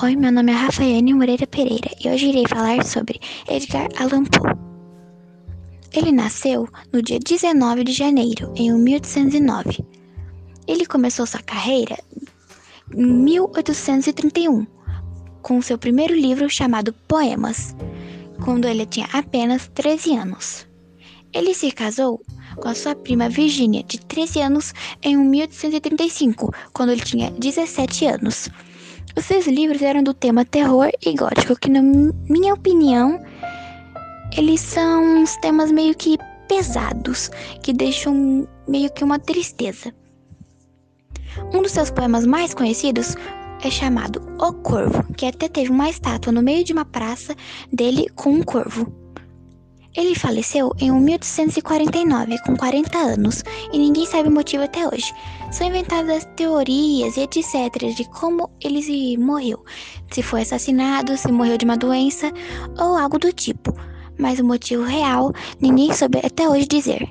Oi, meu nome é Rafaele Moreira Pereira e hoje irei falar sobre Edgar Allan Poe. Ele nasceu no dia 19 de janeiro, em 1809. Ele começou sua carreira em 1831, com seu primeiro livro chamado Poemas, quando ele tinha apenas 13 anos. Ele se casou com a sua prima Virginia, de 13 anos, em 1835, quando ele tinha 17 anos. Os seus livros eram do tema terror e gótico, que na minha opinião, eles são uns temas meio que pesados, que deixam meio que uma tristeza. Um dos seus poemas mais conhecidos é chamado O Corvo, que até teve uma estátua no meio de uma praça dele com um corvo. Ele faleceu em 1849, com 40 anos, e ninguém sabe o motivo até hoje. São inventadas teorias e etc. de como ele morreu, se foi assassinado, se morreu de uma doença ou algo do tipo, mas o motivo real ninguém soube até hoje dizer.